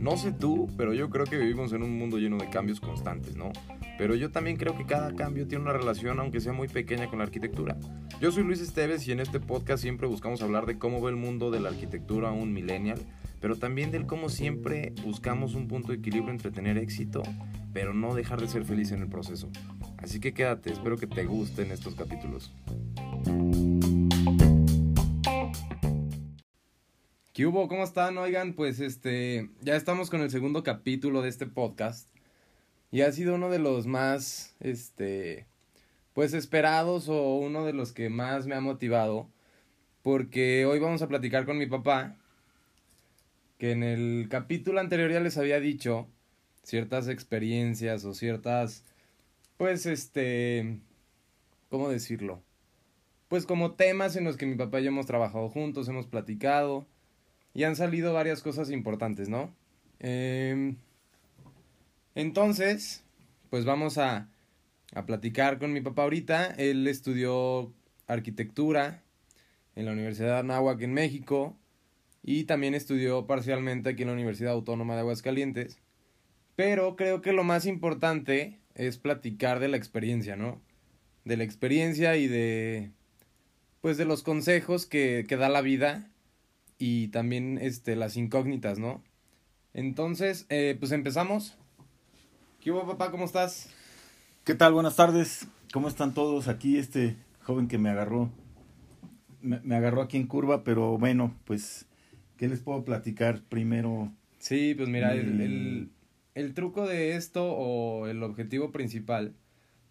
No sé tú, pero yo creo que vivimos en un mundo lleno de cambios constantes, ¿no? Pero yo también creo que cada cambio tiene una relación, aunque sea muy pequeña, con la arquitectura. Yo soy Luis Esteves y en este podcast siempre buscamos hablar de cómo ve el mundo de la arquitectura un millennial, pero también del cómo siempre buscamos un punto de equilibrio entre tener éxito, pero no dejar de ser feliz en el proceso. Así que quédate, espero que te gusten estos capítulos. ¿Qué hubo? ¿Cómo están? Oigan, pues este, ya estamos con el segundo capítulo de este podcast. Y ha sido uno de los más, este, pues esperados o uno de los que más me ha motivado. Porque hoy vamos a platicar con mi papá. Que en el capítulo anterior ya les había dicho ciertas experiencias o ciertas, pues este, ¿cómo decirlo? Pues como temas en los que mi papá y yo hemos trabajado juntos, hemos platicado y han salido varias cosas importantes, ¿no? Em, entonces, pues vamos a, a platicar con mi papá ahorita. Él estudió arquitectura en la Universidad de Anáhuac en México y también estudió parcialmente aquí en la Universidad Autónoma de Aguascalientes. Pero creo que lo más importante es platicar de la experiencia, ¿no? De la experiencia y de pues de los consejos que, que da la vida y también este, las incógnitas, ¿no? Entonces, eh, pues empezamos. ¿Qué hubo, papá? ¿Cómo estás? ¿Qué tal? Buenas tardes. ¿Cómo están todos? Aquí este joven que me agarró, me, agarró aquí en curva, pero bueno, pues, ¿qué les puedo platicar primero? Sí, pues mira, el, el, el truco de esto o el objetivo principal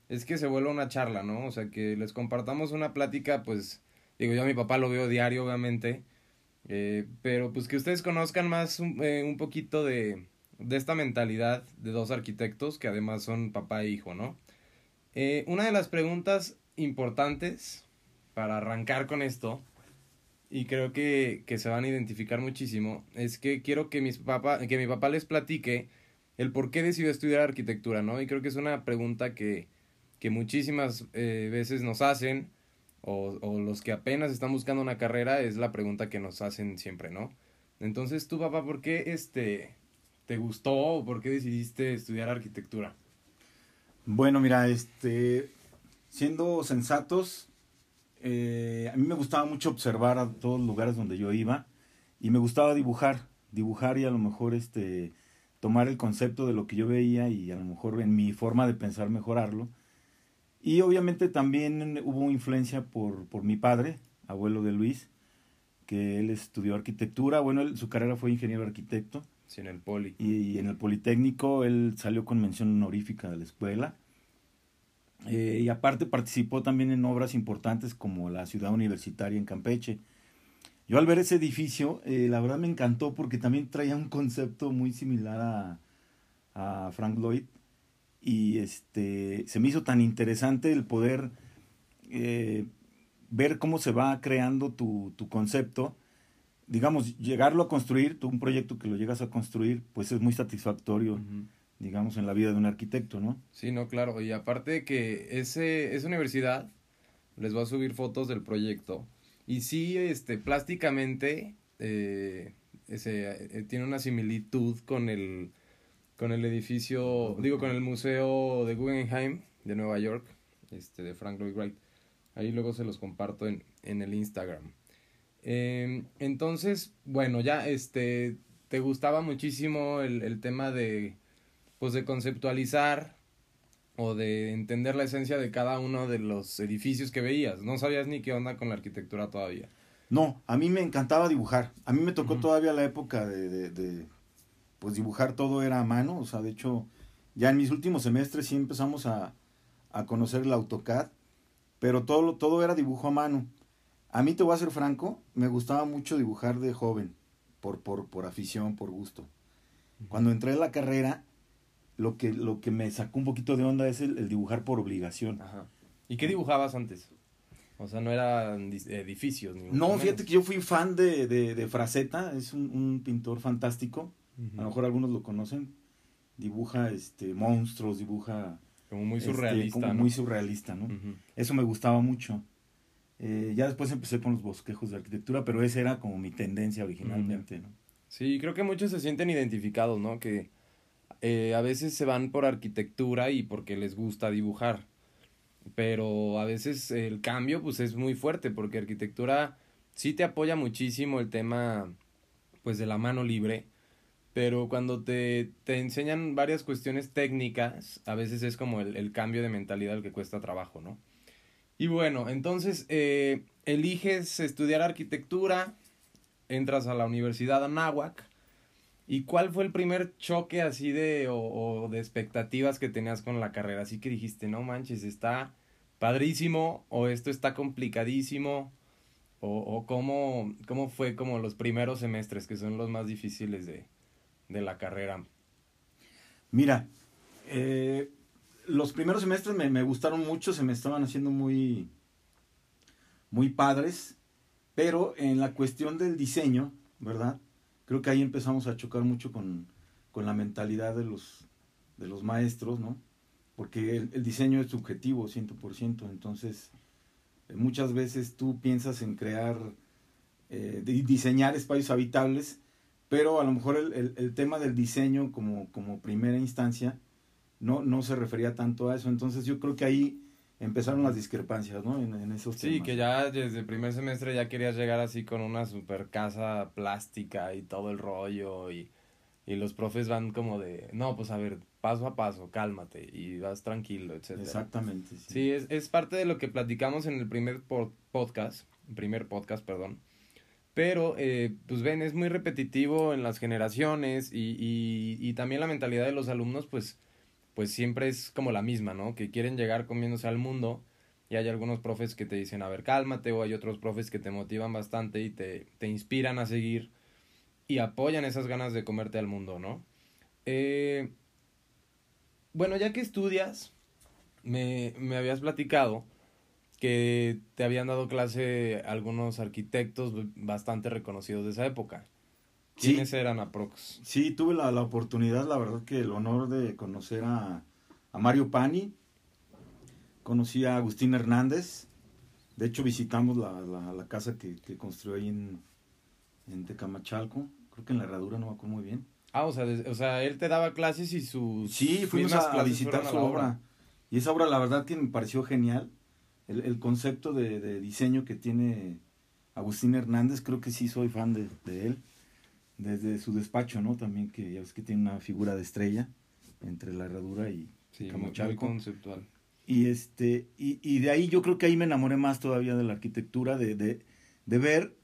es que se vuelva una charla, ¿no? O sea, que les compartamos una plática, pues, digo, yo a mi papá lo veo diario, obviamente, eh, pero pues que ustedes conozcan más un, eh, un poquito de, de, esta mentalidad de dos arquitectos que además son papá e hijo, ¿no? Eh, una de las preguntas importantes para arrancar con esto, y creo que, que se van a identificar muchísimo, es que quiero que, mis papá, que mi papá les platique el por qué decidió estudiar arquitectura, ¿no? Y creo que es una pregunta que, que muchísimas veces nos hacen o, los que apenas están buscando una carrera es la pregunta que nos hacen siempre, ¿no? Entonces, tú, papá, ¿por qué este, te gustó o por qué decidiste estudiar arquitectura? Bueno, mira, este, siendo sensatos, eh, a mí me gustaba mucho observar a todos los lugares donde yo iba y me gustaba dibujar, dibujar y a lo mejor este, tomar el concepto de lo que yo veía y a lo mejor en mi forma de pensar mejorarlo y obviamente también hubo influencia por, por mi padre, abuelo de Luis, que él estudió arquitectura. Bueno, su carrera fue ingeniero arquitecto. Sí, en el Poli. Y, en el Politécnico él salió con mención honorífica de la escuela. Eh, y aparte participó también en obras importantes como la ciudad universitaria en Campeche. Yo al ver ese edificio, eh, la verdad me encantó porque también traía un concepto muy similar a, a Frank Lloyd y este se me hizo tan interesante el poder eh, ver cómo se va creando tu, tu, concepto. Digamos, llegarlo a construir, tú un proyecto que lo llegas a construir, pues es muy satisfactorio, digamos, en la vida de un arquitecto, ¿no? Sí, no, claro. Y aparte de que ese, esa universidad les va a subir fotos del proyecto. Y sí, este, plásticamente, eh, ese, eh, tiene una similitud con el, con el edificio, digo, con el museo de Guggenheim de Nueva York, este, de Frank Lloyd Wright. Ahí luego se los comparto en, en el Instagram. Em, entonces, bueno, ya, este, te gustaba muchísimo el, el tema de, pues, de conceptualizar o de entender la esencia de cada uno de los edificios que veías. No sabías ni qué onda con la arquitectura todavía. No, a mí me encantaba dibujar. A mí me tocó todavía la época de, de pues dibujar todo era a mano, o sea, de hecho, ya en mis últimos semestres sí empezamos a, a conocer el AutoCAD, pero todo, todo era dibujo a mano. A mí, te voy a ser franco, me gustaba mucho dibujar de joven, por, por, por afición, por gusto. Cuando entré en la carrera, lo que, lo que me sacó un poquito de onda es el, dibujar por obligación. Ajá. ¿Y qué dibujabas antes? O sea, no eran edificios. Ni no, fíjate que yo fui fan de, de, de Fraceta, es un, un pintor fantástico. A lo mejor algunos lo conocen. Dibuja este monstruos, dibuja como muy este, surrealista, como muy surrealista, ¿no? Eso me gustaba mucho. Eh, ya después empecé con los bosquejos de arquitectura, pero esa era como mi tendencia originalmente, ¿no? Sí, creo que muchos se sienten identificados, ¿no? Que eh, a veces se van por arquitectura y porque les gusta dibujar, pero a veces el cambio pues es muy fuerte porque arquitectura sí te apoya muchísimo el tema pues de la mano libre, pero cuando te, te enseñan varias cuestiones técnicas, a veces es como el, el cambio de mentalidad el que cuesta trabajo, ¿no? Y bueno, entonces eh, eliges estudiar arquitectura, entras a la Universidad Anáhuac. ¿Y cuál fue el primer choque así de o, o, de expectativas que tenías con la carrera? Así que dijiste, no manches, está padrísimo o esto está complicadísimo o, o cómo, cómo fue como los primeros semestres que son los más difíciles de, de la carrera. Mira, eh, los primeros semestres me, gustaron mucho, se me estaban haciendo muy, muy padres, pero en la cuestión del diseño, ¿verdad? Creo que ahí empezamos a chocar mucho con, con la mentalidad de los, de los maestros, ¿no? Porque el, diseño es subjetivo, 100%, entonces muchas veces tú piensas en crear, eh, diseñar espacios habitables, pero a lo mejor el, el, el tema del diseño como, como primera instancia, no, no se refería tanto a eso. Entonces yo creo que ahí empezaron las discrepancias, ¿no? En, en esos sí, temas. que ya desde el primer semestre ya querías llegar así con una super casa plástica y todo el rollo y, y los profes van como de, no, pues a ver, paso a paso, cálmate y vas tranquilo, etc. Exactamente. Sí, sí es, es parte de lo que platicamos en el primer podcast, primer podcast, perdón. Pero, eh, pues ven, es muy repetitivo en las generaciones y, y, también la mentalidad de los alumnos, pues, pues siempre es como la misma, ¿no? Que quieren llegar comiéndose al mundo y hay algunos profes que te dicen, a ver, cálmate, o hay otros profes que te motivan bastante y te, te inspiran a seguir y apoyan esas ganas de comerte al mundo, ¿no? Eh, bueno, ya que estudias, me, me habías platicado que te habían dado clase algunos arquitectos bastante reconocidos de esa época. ¿Quiénes sí. eran aprox? Sí, tuve la, la, oportunidad, la verdad que el honor de conocer a, a Mario Pani, conocí a Agustín Hernández, de hecho visitamos la, la, la casa que, que, construyó ahí en, en Tecamachalco, creo que en la herradura, no me acuerdo muy bien. Ah, o sea, de, o sea, él te daba clases y sus... Sí, fuimos a, a, visitar su obra. obra. Y esa obra la verdad que me pareció genial, el, el concepto de, de, diseño que tiene Agustín Hernández, creo que sí soy fan de, de él desde su despacho, ¿no? También que ya ves que tiene una figura de estrella entre la herradura y sí. Muy conceptual. Y este, y, y, de ahí yo creo que ahí me enamoré más todavía de la arquitectura, de, de, de ver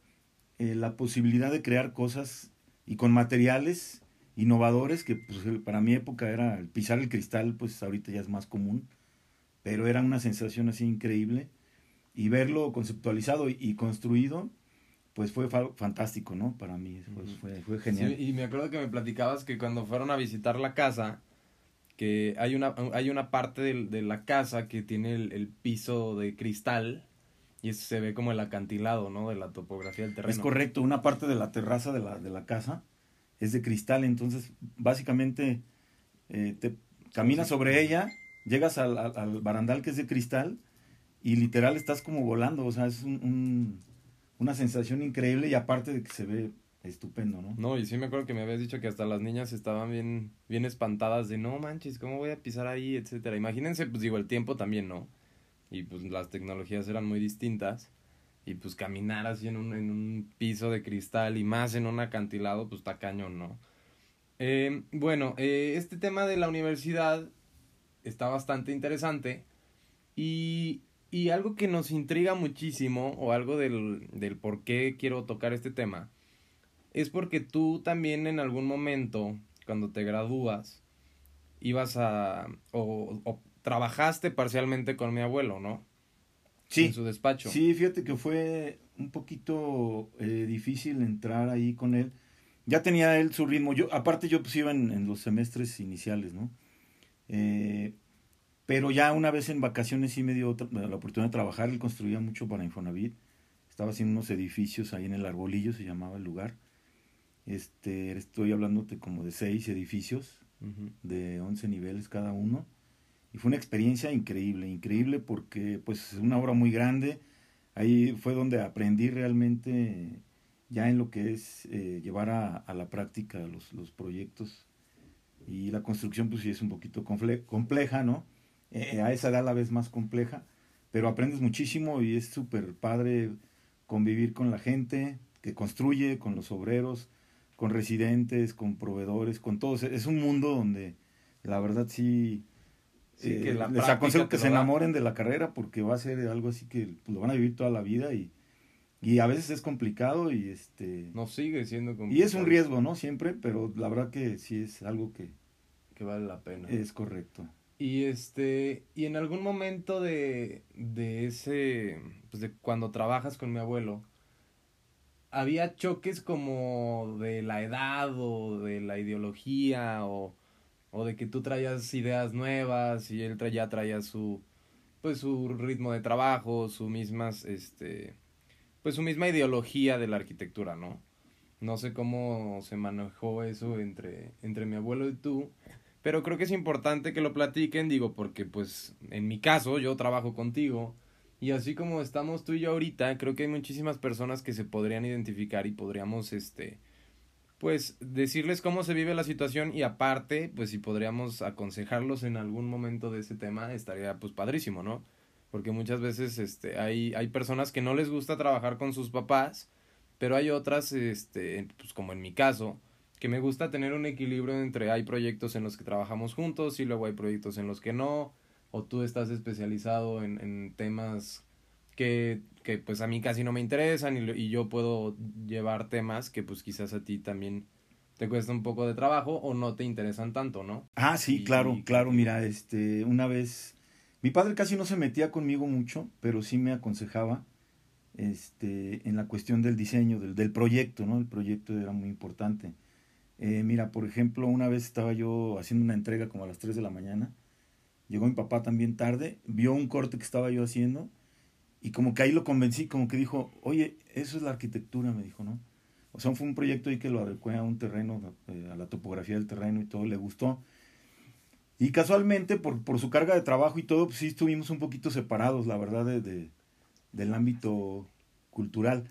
eh, la posibilidad de crear cosas y con materiales innovadores, que pues, para mi época era el pisar el cristal, pues ahorita ya es más común, pero era una sensación así increíble. Y verlo conceptualizado y, construido, pues fue fantástico, ¿no? Para mí, fue, fue, fue genial. Sí, y me acuerdo que me platicabas que cuando fueron a visitar la casa, que hay una, hay una parte de, de la casa que tiene el, el, piso de cristal y eso se ve como el acantilado, ¿no? De la topografía del terreno. Es correcto, una parte de la terraza de la, de la casa es de cristal, entonces básicamente eh, te caminas sobre ella, llegas al, al, al, barandal que es de cristal y literal estás como volando, o sea, es un, un una sensación increíble y aparte de que se ve estupendo, ¿no? No, y sí me acuerdo que me habías dicho que hasta las niñas estaban bien, bien espantadas de no manches, ¿cómo voy a pisar ahí? etcétera. Imagínense, pues digo, el tiempo también, ¿no? Y pues las tecnologías eran muy distintas. Y pues caminar así en un, en un piso de cristal y más en un acantilado, pues está cañón, ¿no? Eh, bueno, eh, este tema de la universidad está bastante interesante. Y y algo que nos intriga muchísimo, o algo del, del por qué quiero tocar este tema, es porque tú también en algún momento, cuando te gradúas, ibas a. o, o trabajaste parcialmente con mi abuelo, ¿no? Sí. En su despacho. Sí, fíjate que fue un poquito eh, difícil entrar ahí con él. Ya tenía él su ritmo. Yo, aparte, yo pues iba en, en los semestres iniciales, ¿no? Eh, pero ya una vez en vacaciones sí me dio la oportunidad de trabajar. Él construía mucho para Infonavit. Estaba haciendo unos edificios ahí en el Arbolillo, se llamaba el lugar. Este, estoy hablándote como de seis edificios, uh -huh. de 11 niveles cada uno. Y fue una experiencia increíble, increíble porque pues es una obra muy grande. ahí fue donde aprendí realmente ya en lo que es eh, llevar a, a, la práctica los, los, proyectos. Y la construcción, pues sí es un poquito compleja, ¿no? Eh, a esa edad a la vez más compleja, pero aprendes muchísimo y es súper padre convivir con la gente que construye, con los obreros, con residentes, con proveedores, con todos. Es un mundo donde la verdad sí eh, les aconsejo que se enamoren de la carrera porque va a ser algo así que pues, lo van a vivir toda la vida y, y a veces es complicado y este... No sigue siendo complicado. Y es un riesgo, ¿no? Siempre, pero la verdad que sí es algo que... Que vale la pena. Es correcto. Y este, y en algún momento de, de ese, pues de cuando trabajas con mi abuelo, había choques como de la edad o de la ideología o o de que tú traías ideas nuevas y él ya traía su pues su ritmo de trabajo, su mismas este pues su misma ideología de la arquitectura, ¿no? No sé cómo se manejó eso entre entre mi abuelo y tú, pero creo que es importante que lo platiquen, digo, porque pues en mi caso yo trabajo contigo y así como estamos tú y yo ahorita, creo que hay muchísimas personas que se podrían identificar y podríamos este pues decirles cómo se vive la situación y aparte, pues si podríamos aconsejarlos en algún momento de ese tema, estaría pues padrísimo, ¿no? Porque muchas veces este, hay, hay personas que no les gusta trabajar con sus papás, pero hay otras, este, pues como en mi caso, que me gusta tener un equilibrio entre hay proyectos en los que trabajamos juntos y luego hay proyectos en los que no, o tú estás especializado en, en temas que, que pues a mí casi no me interesan y, y yo puedo llevar temas que pues quizás a ti también te cuesta un poco de trabajo o no te interesan tanto, ¿no? Ah, sí, claro, claro, mira, este, una vez, mi padre casi no se metía conmigo mucho, pero sí me aconsejaba, este, en la cuestión del diseño, del, del proyecto, ¿no? El proyecto era muy importante. Eh, mira, por ejemplo, una vez estaba yo haciendo una entrega como a las 3 de la mañana, llegó mi papá también tarde, vio un corte que estaba yo haciendo, y como que ahí lo convencí, como que dijo, oye, eso es la arquitectura, me dijo, ¿no? O sea, fue un proyecto ahí que lo adecué a un terreno, eh, a la topografía del terreno y todo, le gustó. Y casualmente, por, por su carga de trabajo y todo, pues sí estuvimos un poquito separados, la verdad, de, del ámbito cultural.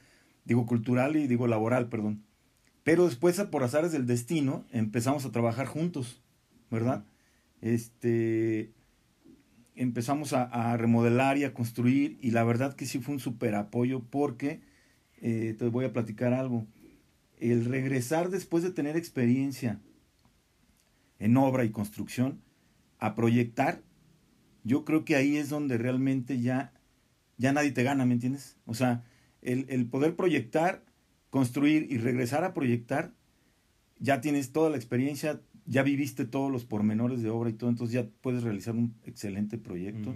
Digo cultural y digo laboral, perdón. Pero después, por azares del destino, empezamos a trabajar juntos, ¿verdad? Este, empezamos a, remodelar y a construir y la verdad que sí fue un super apoyo porque, eh, te voy a platicar algo, el regresar después de tener experiencia en obra y construcción a proyectar, yo creo que ahí es donde realmente ya, ya nadie te gana, ¿me entiendes? O sea, el, el poder proyectar, construir y regresar a proyectar, ya tienes toda la experiencia, ya viviste todos los pormenores de obra y todo, entonces ya puedes realizar un excelente proyecto.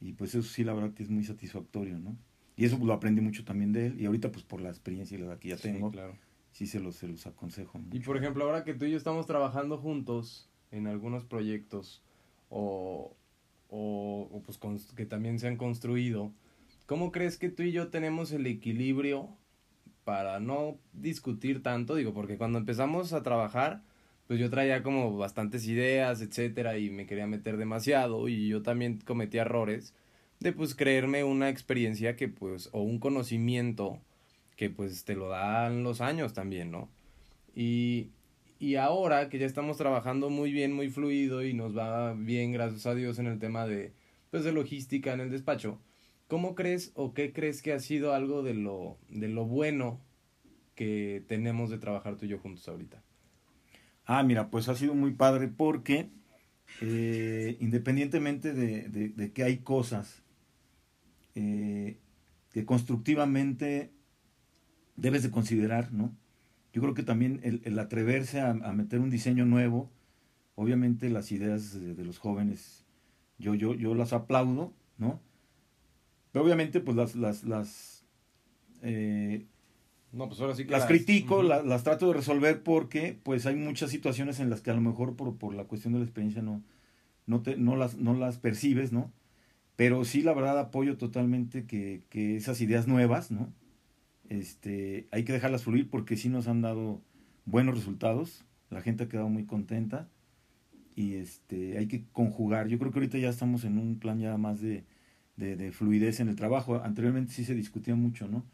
Y pues eso sí, la verdad que es muy satisfactorio, ¿no? Y eso lo aprendí mucho también de él. Y ahorita, pues por la experiencia y la edad que ya tengo, sí, claro. sí se los, se los aconsejo. Y por ejemplo, ahora que tú y yo estamos trabajando juntos en algunos proyectos o, o, pues que también se han construido, ¿cómo crees que tú y yo tenemos el equilibrio para no discutir tanto? Digo, porque cuando empezamos a trabajar pues yo traía como bastantes ideas, etcétera, y me quería meter demasiado, y yo también cometí errores de pues creerme una experiencia que pues, o un conocimiento que pues te lo dan los años también, ¿no? Y, y ahora que ya estamos trabajando muy bien, muy fluido y nos va bien, gracias a Dios, en el tema de, pues, de logística en el despacho, ¿cómo crees o qué crees que ha sido algo de lo, de lo bueno que tenemos de trabajar tú y yo juntos ahorita? Ah, mira, pues ha sido muy padre porque eh, independientemente de, que hay cosas eh, que constructivamente debes de considerar, ¿no? Yo creo que también el, atreverse a, meter un diseño nuevo, obviamente las ideas de, los jóvenes, yo, yo, yo las aplaudo, ¿no? Pero obviamente pues las, las, las eh, no, pues ahora sí que las, critico, las, trato de resolver porque pues hay muchas situaciones en las que a lo mejor por, por la cuestión de la experiencia no, no, te, no, las, no las percibes, ¿no? Pero sí, la verdad, apoyo totalmente que, que esas ideas nuevas, ¿no? Este, hay que dejarlas fluir porque sí nos han dado buenos resultados, la gente ha quedado muy contenta y este, hay que conjugar. Yo creo que ahorita ya estamos en un plan ya más de, de, fluidez en el trabajo. Anteriormente sí se discutía mucho, ¿no?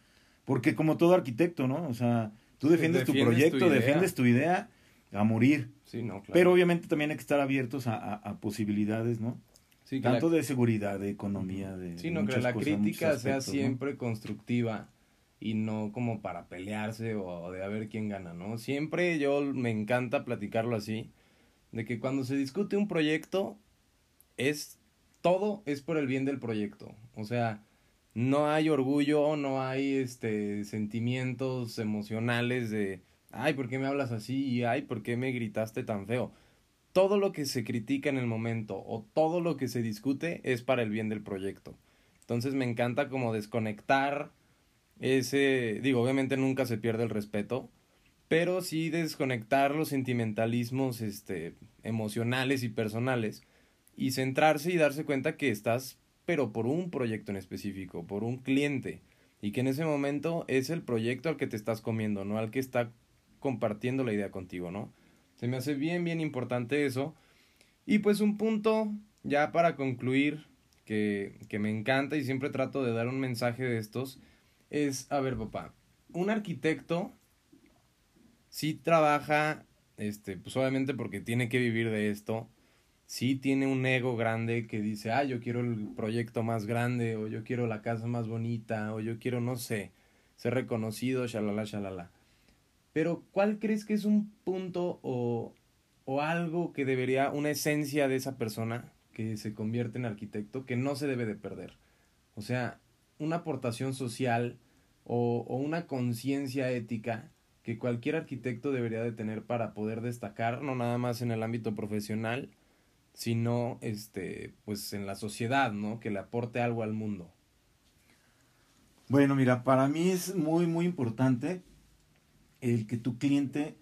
Porque como todo arquitecto, ¿no? O sea, tú defiendes, tu proyecto, defiendes tu idea a morir. Sí, no, claro. Pero obviamente también hay que estar abiertos a, posibilidades, ¿no? Sí, Tanto de seguridad, de economía, de... Sí, no, que la crítica sea siempre constructiva y no como para pelearse o de a ver quién gana, ¿no? Siempre yo me encanta platicarlo así, de que cuando se discute un proyecto es todo es por el bien del proyecto. O sea, no hay orgullo, no hay este sentimientos emocionales de ay, ¿por qué me hablas así? y ay, ¿por qué me gritaste tan feo? Todo lo que se critica en el momento o todo lo que se discute es para el bien del proyecto. Entonces me encanta como desconectar ese, digo, obviamente nunca se pierde el respeto, pero sí desconectar los sentimentalismos este emocionales y personales y centrarse y darse cuenta que estás, pero por un proyecto en específico, por un cliente, y que en ese momento es el proyecto al que te estás comiendo, no al que está compartiendo la idea contigo, ¿no? Se me hace bien, bien importante eso. Y pues un punto, ya para concluir, que, que me encanta y siempre trato de dar un mensaje de estos, es, a ver, papá, un arquitecto sí trabaja, este, pues obviamente porque tiene que vivir de esto, sí tiene un ego grande que dice, ah, yo quiero el proyecto más grande, o yo quiero la casa más bonita, o yo quiero, no sé, ser reconocido, shalala, shalala. Pero, ¿cuál crees que es un punto o, o algo que debería, una esencia de esa persona que se convierte en arquitecto que no se debe de perder? O sea, una aportación social o, una conciencia ética que cualquier arquitecto debería de tener para poder destacar, no nada más en el ámbito profesional, sino este, pues en la sociedad, ¿no? Que le aporte algo al mundo. Bueno, mira, para mí es muy, muy importante el que tu cliente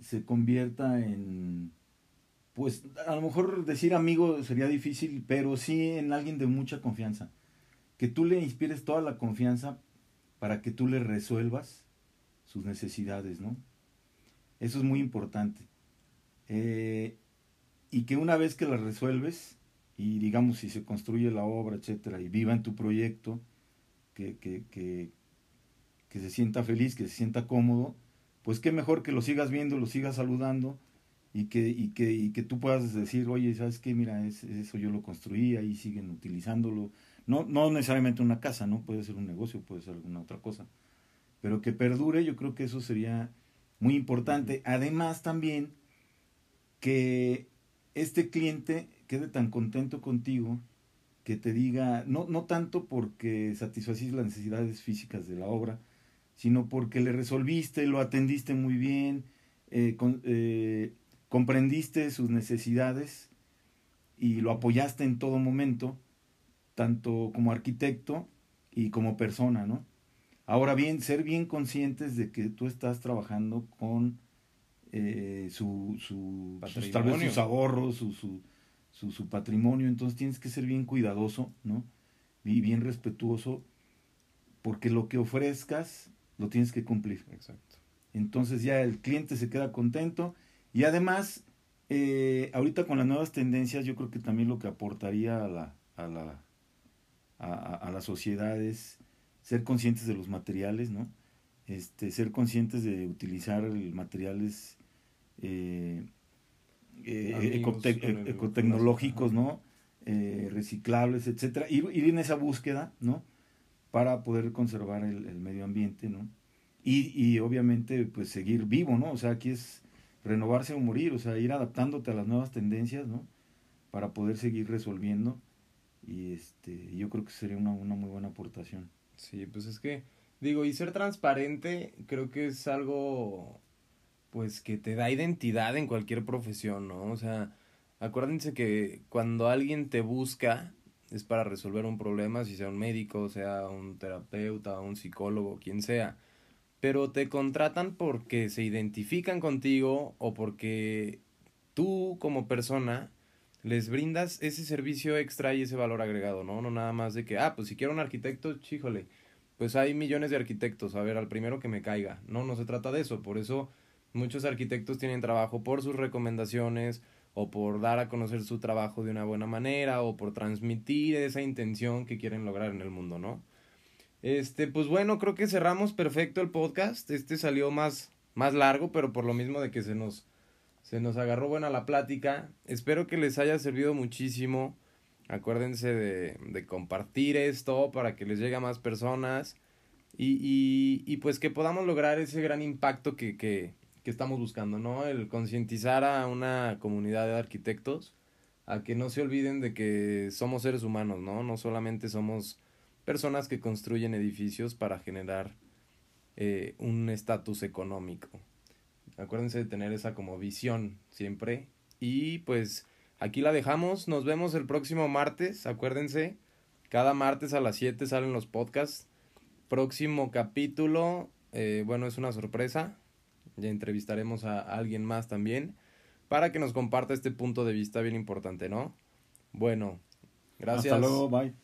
se convierta en, pues a lo mejor decir amigo sería difícil, pero sí en alguien de mucha confianza. Que tú le inspires toda la confianza para que tú le resuelvas sus necesidades, ¿no? Eso es muy importante. Eh, y que una vez que la resuelves, y digamos si se construye la obra, etcétera, y viva en tu proyecto, que, que, que, que se sienta feliz, que se sienta cómodo, pues qué mejor que lo sigas viendo, lo sigas saludando y que, y que, y que tú puedas decir, oye, ¿sabes qué? Mira, es, eso yo lo construí, ahí siguen utilizándolo. No, no necesariamente una casa, ¿no? Puede ser un negocio, puede ser alguna otra cosa. Pero que perdure, yo creo que eso sería muy importante. Además también que este cliente quede tan contento contigo que te diga, no, no tanto porque satisfaciste las necesidades físicas de la obra, sino porque le resolviste, lo atendiste muy bien, eh, eh, comprendiste sus necesidades y lo apoyaste en todo momento, tanto como arquitecto y como persona, ¿no? Ahora bien, ser bien conscientes de que tú estás trabajando con eh, su, su, sus, tal vez sus ahorros, su, su, su, patrimonio, entonces tienes que ser bien cuidadoso, ¿no? Y bien respetuoso, porque lo que ofrezcas lo tienes que cumplir. Exacto. Entonces ya el cliente se queda contento y además, eh, ahorita con las nuevas tendencias, yo creo que también lo que aportaría a la, a la, a, a la sociedad es ser conscientes de los materiales, ¿no? Este, ser conscientes de utilizar materiales eh, eh, ecotecnológicos, ¿no? Eh, reciclables, etcétera, ir, ir, en esa búsqueda, ¿no? Para poder conservar el, medio ambiente, ¿no? Y, y, obviamente, pues seguir vivo, ¿no? O sea, aquí es renovarse o morir, o sea, ir adaptándote a las nuevas tendencias, ¿no? Para poder seguir resolviendo. Y este, yo creo que sería una, una muy buena aportación. Sí, pues es que, digo, y ser transparente creo que es algo pues que te da identidad en cualquier profesión, ¿no? O sea, acuérdense que cuando alguien te busca es para resolver un problema, si sea un médico, sea un terapeuta, un psicólogo, quien sea, pero te contratan porque se identifican contigo o porque tú como persona les brindas ese servicio extra y ese valor agregado, ¿no? No nada más de que, ah, pues si quiero un arquitecto, chíjole, pues hay millones de arquitectos, a ver, al primero que me caiga. No, no se trata de eso, por eso Muchos arquitectos tienen trabajo por sus recomendaciones o por dar a conocer su trabajo de una buena manera o por transmitir esa intención que quieren lograr en el mundo, ¿no? Este, pues bueno, creo que cerramos perfecto el podcast. Este salió más, más largo, pero por lo mismo de que se nos, se nos agarró buena la plática. Espero que les haya servido muchísimo. Acuérdense de, de compartir esto para que les llegue a más personas. Y, y, y pues que podamos lograr ese gran impacto que, que, que estamos buscando, ¿no? El concientizar a una comunidad de arquitectos a que no se olviden de que somos seres humanos, ¿no? No solamente somos personas que construyen edificios para generar eh, un estatus económico. Acuérdense de tener esa como visión siempre. Y pues aquí la dejamos. Nos vemos el próximo martes. Acuérdense, cada martes a las 7 salen los podcasts. Próximo capítulo, eh, bueno, es una sorpresa. Ya entrevistaremos a alguien más también para que nos comparta este punto de vista bien importante, ¿no? Bueno, gracias. Hasta luego, bye.